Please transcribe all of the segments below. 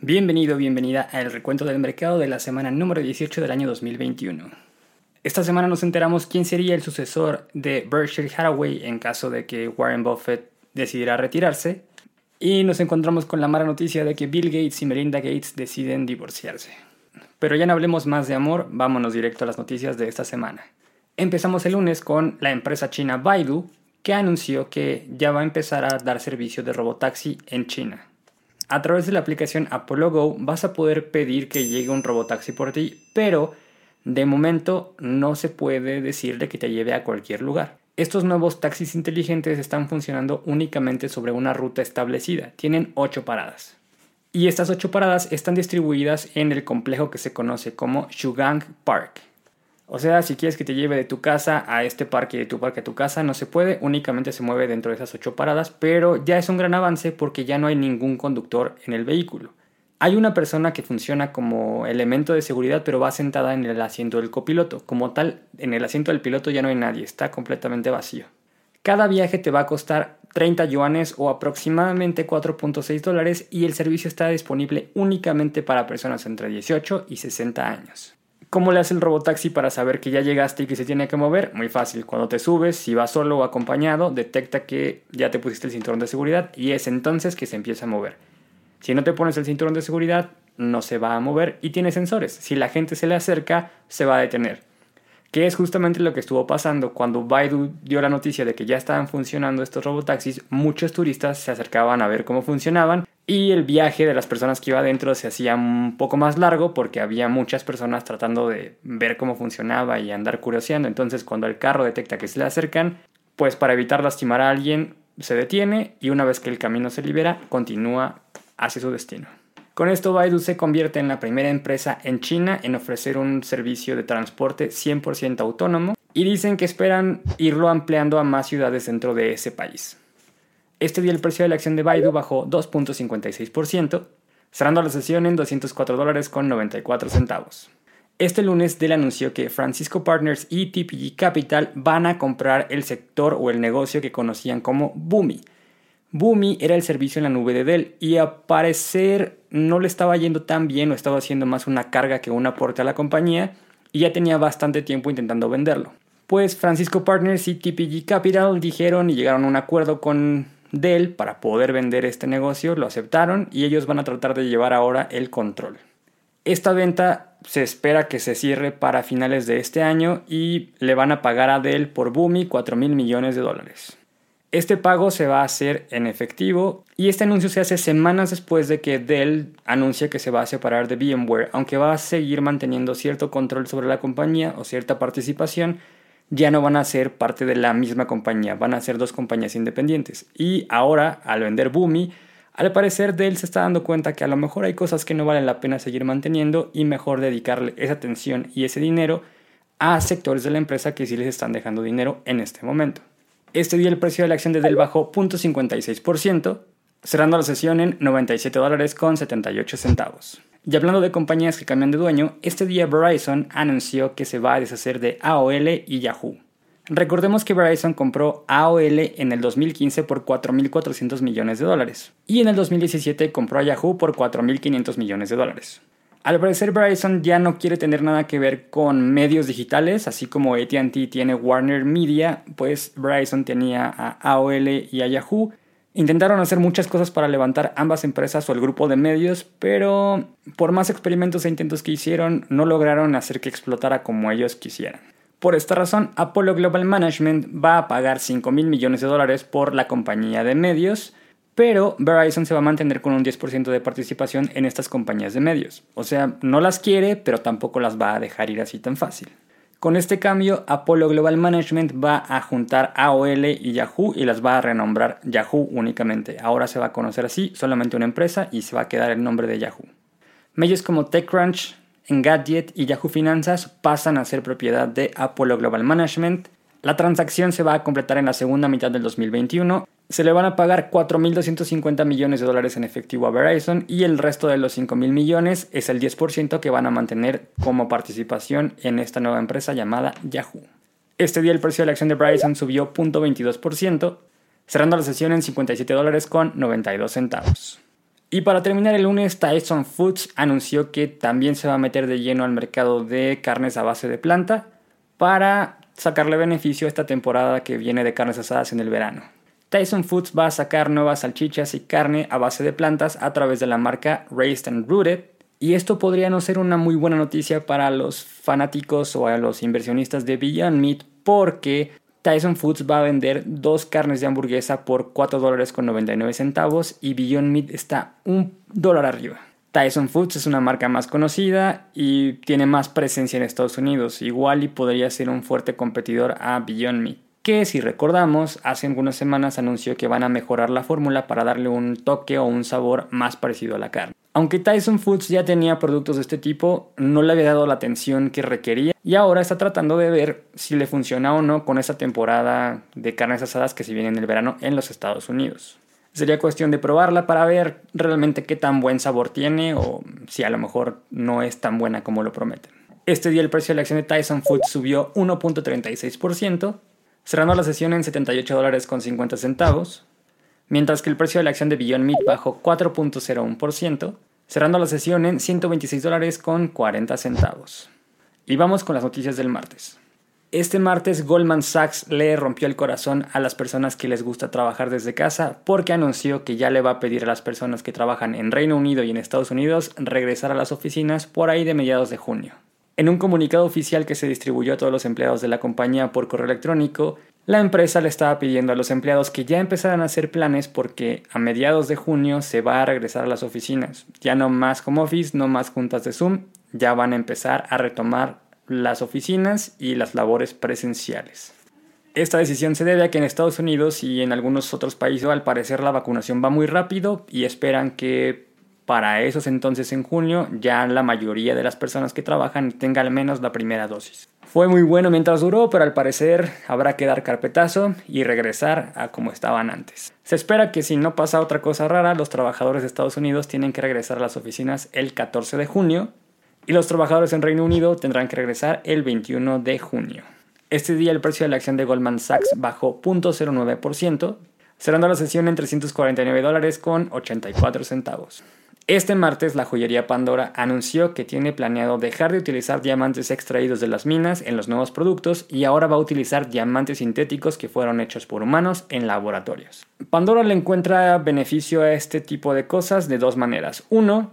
Bienvenido, bienvenida al recuento del mercado de la semana número 18 del año 2021. Esta semana nos enteramos quién sería el sucesor de Berkshire Hathaway en caso de que Warren Buffett decidiera retirarse. Y nos encontramos con la mala noticia de que Bill Gates y Melinda Gates deciden divorciarse. Pero ya no hablemos más de amor, vámonos directo a las noticias de esta semana. Empezamos el lunes con la empresa china Baidu, que anunció que ya va a empezar a dar servicio de robotaxi en China. A través de la aplicación Apollo Go vas a poder pedir que llegue un robotaxi por ti, pero de momento no se puede decirle que te lleve a cualquier lugar. Estos nuevos taxis inteligentes están funcionando únicamente sobre una ruta establecida. Tienen 8 paradas. Y estas 8 paradas están distribuidas en el complejo que se conoce como Shugang Park. O sea, si quieres que te lleve de tu casa a este parque y de tu parque a tu casa, no se puede, únicamente se mueve dentro de esas ocho paradas, pero ya es un gran avance porque ya no hay ningún conductor en el vehículo. Hay una persona que funciona como elemento de seguridad, pero va sentada en el asiento del copiloto. Como tal, en el asiento del piloto ya no hay nadie, está completamente vacío. Cada viaje te va a costar 30 yuanes o aproximadamente 4.6 dólares y el servicio está disponible únicamente para personas entre 18 y 60 años. ¿Cómo le hace el robotaxi para saber que ya llegaste y que se tiene que mover? Muy fácil. Cuando te subes, si vas solo o acompañado, detecta que ya te pusiste el cinturón de seguridad y es entonces que se empieza a mover. Si no te pones el cinturón de seguridad, no se va a mover y tiene sensores. Si la gente se le acerca, se va a detener que es justamente lo que estuvo pasando cuando Baidu dio la noticia de que ya estaban funcionando estos robotaxis, muchos turistas se acercaban a ver cómo funcionaban y el viaje de las personas que iba adentro se hacía un poco más largo porque había muchas personas tratando de ver cómo funcionaba y andar curioseando, entonces cuando el carro detecta que se le acercan, pues para evitar lastimar a alguien se detiene y una vez que el camino se libera continúa hacia su destino. Con esto Baidu se convierte en la primera empresa en China en ofrecer un servicio de transporte 100% autónomo y dicen que esperan irlo ampliando a más ciudades dentro de ese país. Este día el precio de la acción de Baidu bajó 2.56%, cerrando la sesión en 204 dólares con 94 centavos. Este lunes Dell anunció que Francisco Partners y TPG Capital van a comprar el sector o el negocio que conocían como Boomi, Boomi era el servicio en la nube de Dell y a parecer no le estaba yendo tan bien o estaba haciendo más una carga que un aporte a la compañía y ya tenía bastante tiempo intentando venderlo. Pues Francisco Partners y TPG Capital dijeron y llegaron a un acuerdo con Dell para poder vender este negocio, lo aceptaron y ellos van a tratar de llevar ahora el control. Esta venta se espera que se cierre para finales de este año y le van a pagar a Dell por Boomi 4 mil millones de dólares. Este pago se va a hacer en efectivo y este anuncio se hace semanas después de que Dell anuncia que se va a separar de VMware, aunque va a seguir manteniendo cierto control sobre la compañía o cierta participación, ya no van a ser parte de la misma compañía, van a ser dos compañías independientes. Y ahora, al vender Boomi, al parecer Dell se está dando cuenta que a lo mejor hay cosas que no valen la pena seguir manteniendo y mejor dedicarle esa atención y ese dinero a sectores de la empresa que sí les están dejando dinero en este momento. Este día el precio de la acción de Dell bajó 0.56%, cerrando la sesión en 97 dólares con 78 centavos. Y hablando de compañías que cambian de dueño, este día Verizon anunció que se va a deshacer de AOL y Yahoo. Recordemos que Verizon compró AOL en el 2015 por 4.400 millones de dólares y en el 2017 compró a Yahoo por 4.500 millones de dólares. Al parecer Verizon ya no quiere tener nada que ver con medios digitales, así como ATT tiene Warner Media, pues Verizon tenía a AOL y a Yahoo. Intentaron hacer muchas cosas para levantar ambas empresas o el grupo de medios, pero por más experimentos e intentos que hicieron, no lograron hacer que explotara como ellos quisieran. Por esta razón, Apollo Global Management va a pagar 5 mil millones de dólares por la compañía de medios, pero Verizon se va a mantener con un 10% de participación en estas compañías de medios. O sea, no las quiere, pero tampoco las va a dejar ir así tan fácil. Con este cambio, Apollo Global Management va a juntar AOL y Yahoo y las va a renombrar Yahoo únicamente. Ahora se va a conocer así solamente una empresa y se va a quedar el nombre de Yahoo. Medios como TechCrunch, Engadget y Yahoo Finanzas pasan a ser propiedad de Apollo Global Management. La transacción se va a completar en la segunda mitad del 2021 se le van a pagar 4.250 millones de dólares en efectivo a Verizon y el resto de los 5.000 millones es el 10% que van a mantener como participación en esta nueva empresa llamada Yahoo. Este día el precio de la acción de Verizon subió 0.22%, cerrando la sesión en 57 dólares con 92 centavos. Y para terminar el lunes, Tyson Foods anunció que también se va a meter de lleno al mercado de carnes a base de planta para sacarle beneficio a esta temporada que viene de carnes asadas en el verano. Tyson Foods va a sacar nuevas salchichas y carne a base de plantas a través de la marca Raised and Rooted. Y esto podría no ser una muy buena noticia para los fanáticos o a los inversionistas de Beyond Meat porque Tyson Foods va a vender dos carnes de hamburguesa por 4 dólares con 99 centavos y Beyond Meat está un dólar arriba. Tyson Foods es una marca más conocida y tiene más presencia en Estados Unidos, igual y podría ser un fuerte competidor a Beyond Meat que si recordamos hace algunas semanas anunció que van a mejorar la fórmula para darle un toque o un sabor más parecido a la carne. Aunque Tyson Foods ya tenía productos de este tipo, no le había dado la atención que requería y ahora está tratando de ver si le funciona o no con esta temporada de carnes asadas que se viene en el verano en los Estados Unidos. Sería cuestión de probarla para ver realmente qué tan buen sabor tiene o si a lo mejor no es tan buena como lo prometen. Este día el precio de la acción de Tyson Foods subió 1.36%, cerrando la sesión en 78 dólares con 50 centavos, mientras que el precio de la acción de Beyond Meat bajó 4.01%, cerrando la sesión en 126 dólares con 40 centavos. Y vamos con las noticias del martes. Este martes Goldman Sachs le rompió el corazón a las personas que les gusta trabajar desde casa porque anunció que ya le va a pedir a las personas que trabajan en Reino Unido y en Estados Unidos regresar a las oficinas por ahí de mediados de junio. En un comunicado oficial que se distribuyó a todos los empleados de la compañía por correo electrónico, la empresa le estaba pidiendo a los empleados que ya empezaran a hacer planes porque a mediados de junio se va a regresar a las oficinas. Ya no más home office, no más juntas de Zoom, ya van a empezar a retomar las oficinas y las labores presenciales. Esta decisión se debe a que en Estados Unidos y en algunos otros países al parecer la vacunación va muy rápido y esperan que para esos entonces en junio ya la mayoría de las personas que trabajan tenga al menos la primera dosis. Fue muy bueno mientras duró, pero al parecer habrá que dar carpetazo y regresar a como estaban antes. Se espera que si no pasa otra cosa rara, los trabajadores de Estados Unidos tienen que regresar a las oficinas el 14 de junio y los trabajadores en Reino Unido tendrán que regresar el 21 de junio. Este día el precio de la acción de Goldman Sachs bajó 0.09%, cerrando la sesión en 349 dólares con 84 centavos. Este martes la joyería Pandora anunció que tiene planeado dejar de utilizar diamantes extraídos de las minas en los nuevos productos y ahora va a utilizar diamantes sintéticos que fueron hechos por humanos en laboratorios. Pandora le encuentra beneficio a este tipo de cosas de dos maneras. Uno,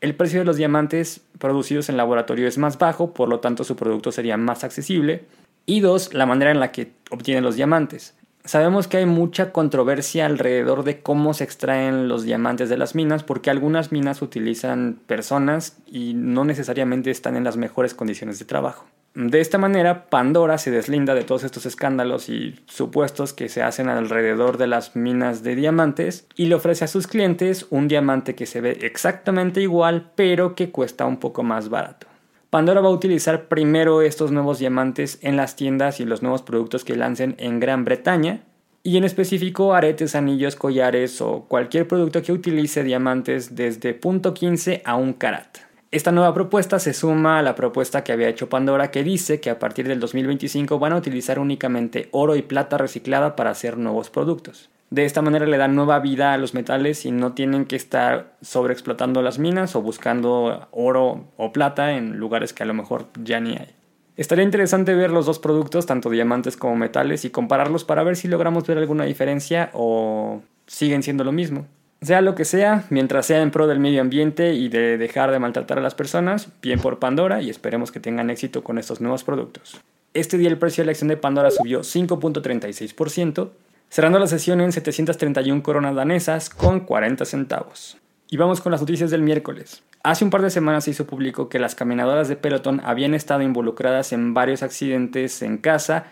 el precio de los diamantes producidos en laboratorio es más bajo, por lo tanto su producto sería más accesible. Y dos, la manera en la que obtienen los diamantes. Sabemos que hay mucha controversia alrededor de cómo se extraen los diamantes de las minas, porque algunas minas utilizan personas y no necesariamente están en las mejores condiciones de trabajo. De esta manera, Pandora se deslinda de todos estos escándalos y supuestos que se hacen alrededor de las minas de diamantes y le ofrece a sus clientes un diamante que se ve exactamente igual, pero que cuesta un poco más barato. Pandora va a utilizar primero estos nuevos diamantes en las tiendas y los nuevos productos que lancen en Gran Bretaña, y en específico aretes, anillos, collares o cualquier producto que utilice diamantes desde .15 a 1 carat. Esta nueva propuesta se suma a la propuesta que había hecho Pandora que dice que a partir del 2025 van a utilizar únicamente oro y plata reciclada para hacer nuevos productos. De esta manera le dan nueva vida a los metales y no tienen que estar sobreexplotando las minas o buscando oro o plata en lugares que a lo mejor ya ni hay. Estaría interesante ver los dos productos, tanto diamantes como metales, y compararlos para ver si logramos ver alguna diferencia o siguen siendo lo mismo. Sea lo que sea, mientras sea en pro del medio ambiente y de dejar de maltratar a las personas, bien por Pandora y esperemos que tengan éxito con estos nuevos productos. Este día el precio de la acción de Pandora subió 5.36%, cerrando la sesión en 731 coronas danesas con 40 centavos. Y vamos con las noticias del miércoles. Hace un par de semanas se hizo público que las caminadoras de Peloton habían estado involucradas en varios accidentes en casa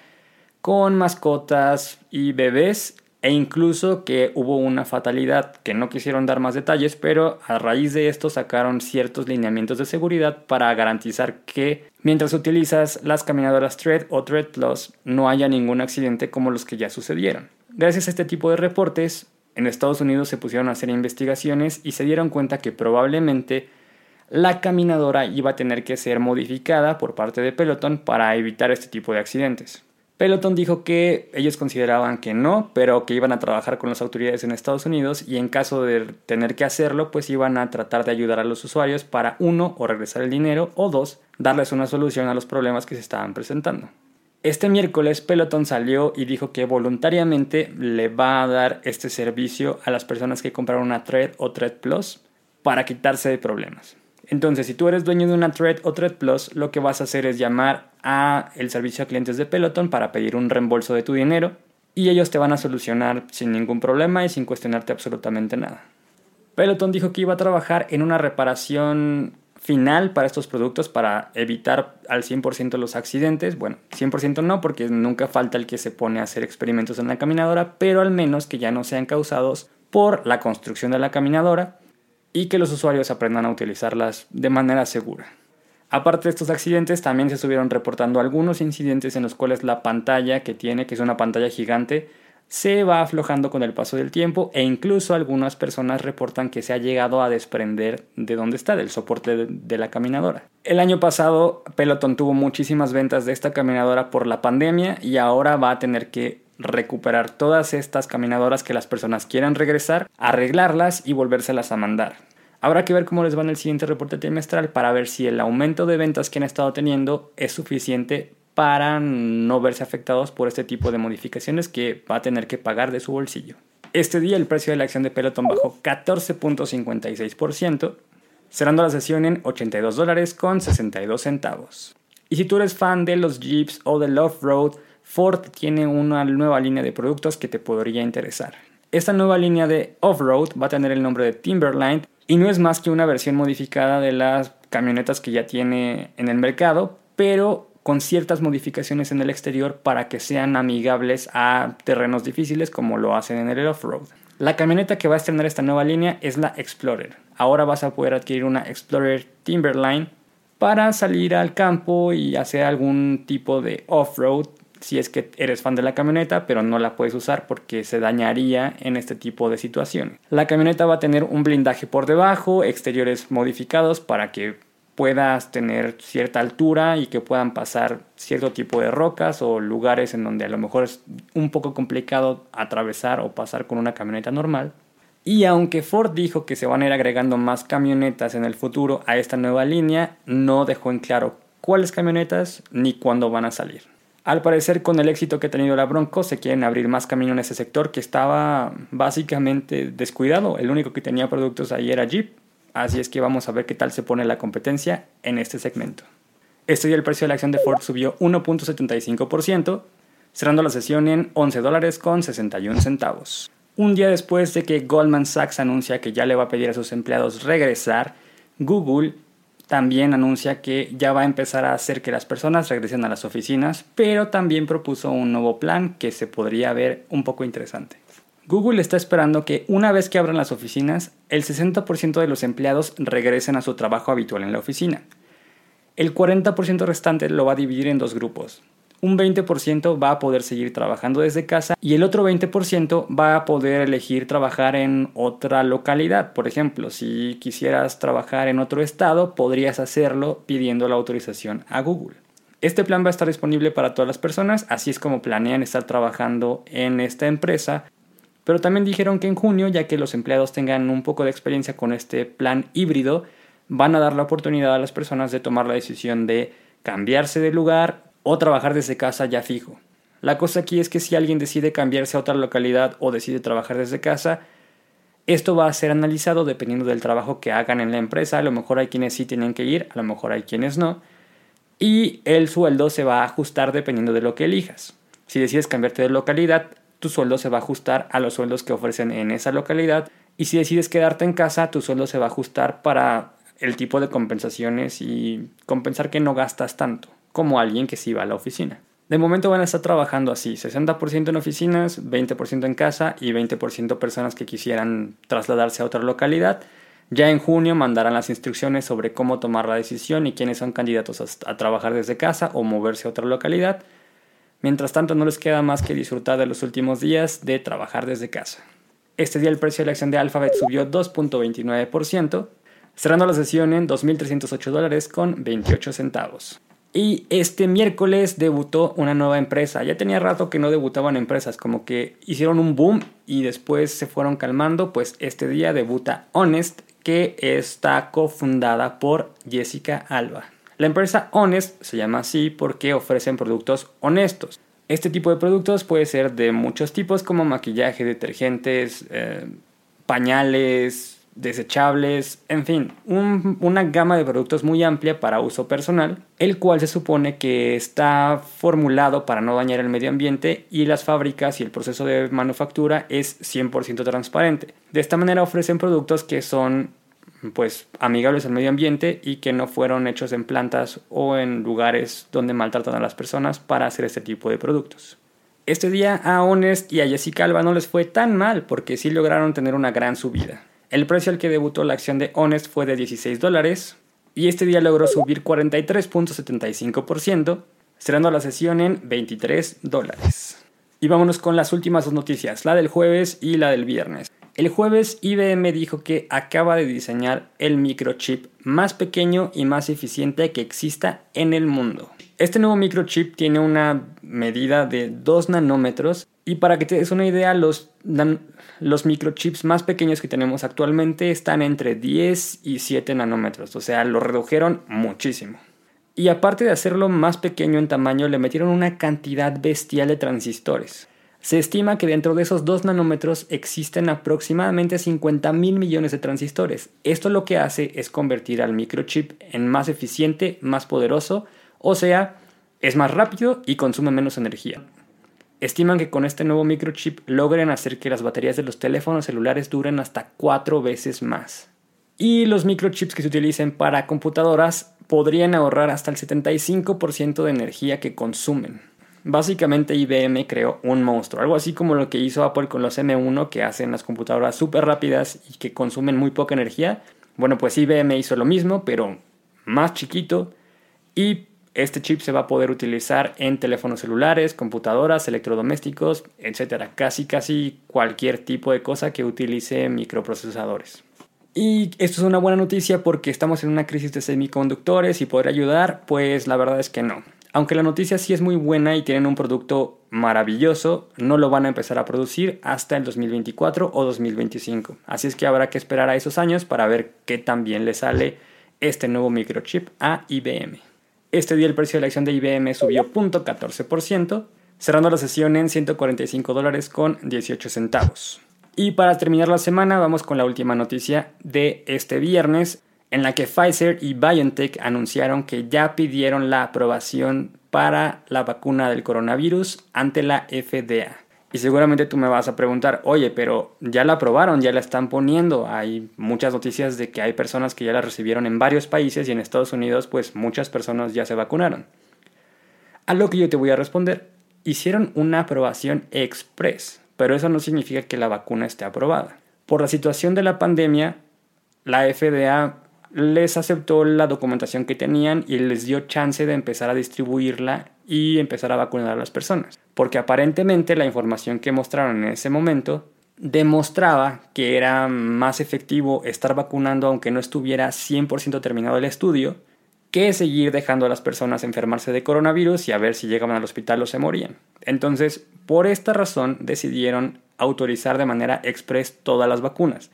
con mascotas y bebés e incluso que hubo una fatalidad que no quisieron dar más detalles, pero a raíz de esto sacaron ciertos lineamientos de seguridad para garantizar que mientras utilizas las caminadoras Tread o Tread Plus no haya ningún accidente como los que ya sucedieron. Gracias a este tipo de reportes, en Estados Unidos se pusieron a hacer investigaciones y se dieron cuenta que probablemente la caminadora iba a tener que ser modificada por parte de Peloton para evitar este tipo de accidentes. Peloton dijo que ellos consideraban que no, pero que iban a trabajar con las autoridades en Estados Unidos y en caso de tener que hacerlo, pues iban a tratar de ayudar a los usuarios para uno, o regresar el dinero, o dos, darles una solución a los problemas que se estaban presentando. Este miércoles Peloton salió y dijo que voluntariamente le va a dar este servicio a las personas que compraron una Thread o Thread Plus para quitarse de problemas. Entonces, si tú eres dueño de una Thread o Thread Plus, lo que vas a hacer es llamar a el servicio a clientes de Peloton para pedir un reembolso de tu dinero y ellos te van a solucionar sin ningún problema y sin cuestionarte absolutamente nada. Peloton dijo que iba a trabajar en una reparación final para estos productos para evitar al 100% los accidentes. Bueno, 100% no porque nunca falta el que se pone a hacer experimentos en la caminadora, pero al menos que ya no sean causados por la construcción de la caminadora y que los usuarios aprendan a utilizarlas de manera segura. Aparte de estos accidentes, también se estuvieron reportando algunos incidentes en los cuales la pantalla que tiene, que es una pantalla gigante, se va aflojando con el paso del tiempo e incluso algunas personas reportan que se ha llegado a desprender de donde está, del soporte de, la caminadora. El año pasado Peloton tuvo muchísimas ventas de esta caminadora por la pandemia y ahora va a tener que recuperar todas estas caminadoras que las personas quieran regresar, arreglarlas y volvérselas a mandar. Habrá que ver cómo les va en el siguiente reporte trimestral para ver si el aumento de ventas que han estado teniendo es suficiente para no verse afectados por este tipo de modificaciones que va a tener que pagar de su bolsillo. Este día el precio de la acción de Peloton bajó 14.56%, cerrando la sesión en 82 dólares con 62 centavos. Y si tú eres fan de los Jeeps o del off-road, Ford tiene una nueva línea de productos que te podría interesar. Esta nueva línea de off-road va a tener el nombre de Timberline y no es más que una versión modificada de las camionetas que ya tiene en el mercado, pero con ciertas modificaciones en el exterior para que sean amigables a terrenos difíciles como lo hacen en el off-road. La camioneta que va a estrenar esta nueva línea es la Explorer. Ahora vas a poder adquirir una Explorer Timberline para salir al campo y hacer algún tipo de off-road si es que eres fan de la camioneta, pero no la puedes usar porque se dañaría en este tipo de situaciones. La camioneta va a tener un blindaje por debajo, exteriores modificados para que puedas tener cierta altura y que puedan pasar cierto tipo de rocas o lugares en donde a lo mejor es un poco complicado atravesar o pasar con una camioneta normal. Y aunque Ford dijo que se van a ir agregando más camionetas en el futuro a esta nueva línea, no dejó en claro cuáles camionetas ni cuándo van a salir. Al parecer, con el éxito que ha tenido la Bronco, se quieren abrir más camino en ese sector que estaba básicamente descuidado. El único que tenía productos ahí era Jeep. Así es que vamos a ver qué tal se pone la competencia en este segmento. Este día el precio de la acción de Ford subió 1.75%, cerrando la sesión en 11 dólares con 61 centavos. Un día después de que Goldman Sachs anuncia que ya le va a pedir a sus empleados regresar, Google también anuncia que ya va a empezar a hacer que las personas regresen a las oficinas, pero también propuso un nuevo plan que se podría ver un poco interesante. Google está esperando que una vez que abran las oficinas, el 60% de los empleados regresen a su trabajo habitual en la oficina. El 40% restante lo va a dividir en dos grupos un 20% va a poder seguir trabajando desde casa y el otro 20% va a poder elegir trabajar en otra localidad. Por ejemplo, si quisieras trabajar en otro estado, podrías hacerlo pidiendo la autorización a Google. Este plan va a estar disponible para todas las personas, así es como planean estar trabajando en esta empresa. Pero también dijeron que en junio, ya que los empleados tengan un poco de experiencia con este plan híbrido, van a dar la oportunidad a las personas de tomar la decisión de cambiarse de lugar o trabajar desde casa ya fijo. La cosa aquí es que si alguien decide cambiarse a otra localidad o decide trabajar desde casa, esto va a ser analizado dependiendo del trabajo que hagan en la empresa. A lo mejor hay quienes sí tienen que ir, a lo mejor hay quienes no. Y el sueldo se va a ajustar dependiendo de lo que elijas. Si decides cambiarte de localidad, tu sueldo se va a ajustar a los sueldos que ofrecen en esa localidad. Y si decides quedarte en casa, tu sueldo se va a ajustar para el tipo de compensaciones y compensar que no gastas tanto como alguien que sí va a la oficina. De momento van a estar trabajando así, 60% en oficinas, 20% en casa y 20% personas que quisieran trasladarse a otra localidad. Ya en junio mandarán las instrucciones sobre cómo tomar la decisión y quiénes son candidatos a, trabajar desde casa o moverse a otra localidad. Mientras tanto no les queda más que disfrutar de los últimos días de trabajar desde casa. Este día el precio de la acción de Alphabet subió 2.29%, cerrando la sesión en 2.308 dólares con 28 centavos. Y este miércoles debutó una nueva empresa. Ya tenía rato que no debutaban empresas, como que hicieron un boom y después se fueron calmando. Pues este día debuta Honest, que está cofundada por Jessica Alba. La empresa Honest se llama así porque ofrecen productos honestos. Este tipo de productos puede ser de muchos tipos como maquillaje, detergentes, eh, pañales, desechables, en fin, una gama de productos muy amplia para uso personal, el cual se supone que está formulado para no dañar el medio ambiente y las fábricas y el proceso de manufactura es 100% transparente. De esta manera ofrecen productos que son pues amigables al medio ambiente y que no fueron hechos en plantas o en lugares donde maltratan a las personas para hacer este tipo de productos. Este día a Honest y a Jessica Alba no les fue tan mal porque sí lograron tener una gran subida. El precio al que debutó la acción de Honest fue de 16 dólares y este día logró subir 43.75%, cerrando la sesión en 23 dólares. Y vámonos con las últimas dos noticias, la del jueves y la del viernes. El jueves IBM dijo que acaba de diseñar el microchip más pequeño y más eficiente que exista en el mundo. Este nuevo microchip tiene una medida de 2 nanómetros y para que te des una idea, los, los microchips más pequeños que tenemos actualmente están entre 10 y 7 nanómetros, o sea, lo redujeron muchísimo. Y aparte de hacerlo más pequeño en tamaño, le metieron una cantidad bestial de transistores. Se estima que dentro de esos 2 nanómetros existen aproximadamente 50 mil millones de transistores. Esto lo que hace es convertir al microchip en más eficiente, más poderoso, o sea, es más rápido y consume menos energía. Estiman que con este nuevo microchip logren hacer que las baterías de los teléfonos celulares duren hasta cuatro veces más. Y los microchips que se utilicen para computadoras podrían ahorrar hasta el 75% de energía que consumen. Básicamente IBM creó un monstruo, algo así como lo que hizo Apple con los M1 que hacen las computadoras súper rápidas y que consumen muy poca energía. Bueno, pues IBM hizo lo mismo, pero más chiquito y este chip se va a poder utilizar en teléfonos celulares, computadoras, electrodomésticos, etc. Casi, casi cualquier tipo de cosa que utilice microprocesadores. Y esto es una buena noticia porque estamos en una crisis de semiconductores y poder ayudar, pues la verdad es que no. Aunque la noticia sí es muy buena y tienen un producto maravilloso, no lo van a empezar a producir hasta el 2024 o 2025. Así es que habrá que esperar a esos años para ver qué tan bien le sale este nuevo microchip a IBM. Este día el precio de la acción de IBM subió 0.14%, cerrando la sesión en 145 dólares con 18 centavos. Y para terminar la semana vamos con la última noticia de este viernes, en la que Pfizer y BioNTech anunciaron que ya pidieron la aprobación para la vacuna del coronavirus ante la FDA. Y seguramente tú me vas a preguntar, oye, pero ya la aprobaron, ya la están poniendo. Hay muchas noticias de que hay personas que ya la recibieron en varios países y en Estados Unidos pues muchas personas ya se vacunaron. A lo que yo te voy a responder, hicieron una aprobación express, pero eso no significa que la vacuna esté aprobada. Por la situación de la pandemia, la FDA les aceptó la documentación que tenían y les dio chance de empezar a distribuirla y empezar a vacunar a las personas. Porque aparentemente la información que mostraron en ese momento demostraba que era más efectivo estar vacunando aunque no estuviera 100% terminado el estudio que seguir dejando a las personas enfermarse de coronavirus y a ver si llegaban al hospital o se morían. Entonces, por esta razón decidieron autorizar de manera express todas las vacunas.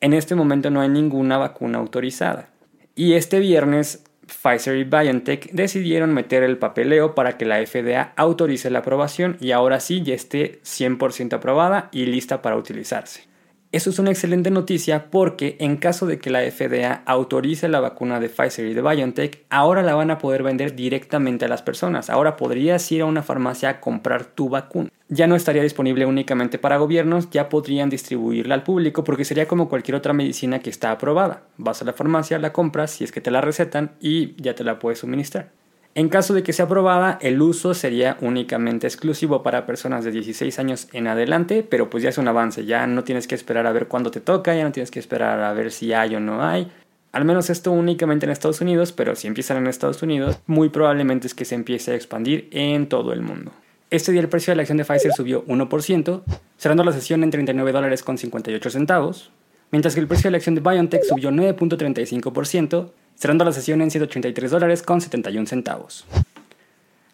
En este momento no hay ninguna vacuna autorizada. Y este viernes Pfizer y BioNTech decidieron meter el papeleo para que la FDA autorice la aprobación y ahora sí ya esté 100% aprobada y lista para utilizarse. Eso es una excelente noticia porque en caso de que la FDA autorice la vacuna de Pfizer y de BioNTech, ahora la van a poder vender directamente a las personas. Ahora podrías ir a una farmacia a comprar tu vacuna. Ya no estaría disponible únicamente para gobiernos, ya podrían distribuirla al público porque sería como cualquier otra medicina que está aprobada. Vas a la farmacia, la compras, si es que te la recetan y ya te la puedes suministrar. En caso de que sea aprobada, el uso sería únicamente exclusivo para personas de 16 años en adelante, pero pues ya es un avance, ya no tienes que esperar a ver cuándo te toca, ya no tienes que esperar a ver si hay o no hay. Al menos esto únicamente en Estados Unidos, pero si empiezan en Estados Unidos, muy probablemente es que se empiece a expandir en todo el mundo. Este día el precio de la acción de Pfizer subió 1%, cerrando la sesión en 39 dólares con 58 centavos, mientras que el precio de la acción de BioNTech subió 9.35%, cerrando la sesión en 183 dólares con 71 centavos.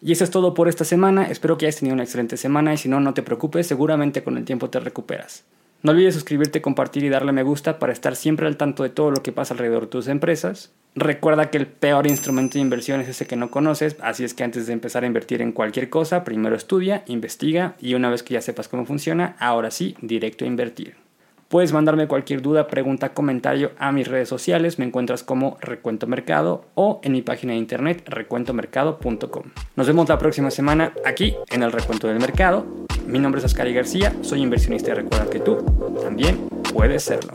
Y eso es todo por esta semana, espero que hayas tenido una excelente semana y si no, no te preocupes, seguramente con el tiempo te recuperas. No olvides suscribirte, compartir y darle me gusta para estar siempre al tanto de todo lo que pasa alrededor de tus empresas. Recuerda que el peor instrumento de inversión es ese que no conoces, así es que antes de empezar a invertir en cualquier cosa, primero estudia, investiga y una vez que ya sepas cómo funciona, ahora sí, directo a invertir. Puedes mandarme cualquier duda, pregunta, comentario a mis redes sociales. Me encuentras como Recuento Mercado o en mi página de internet recuentomercado.com. Nos vemos la próxima semana aquí en el Recuento del Mercado. Mi nombre es Ascari García, soy inversionista y recuerda que tú también puedes serlo.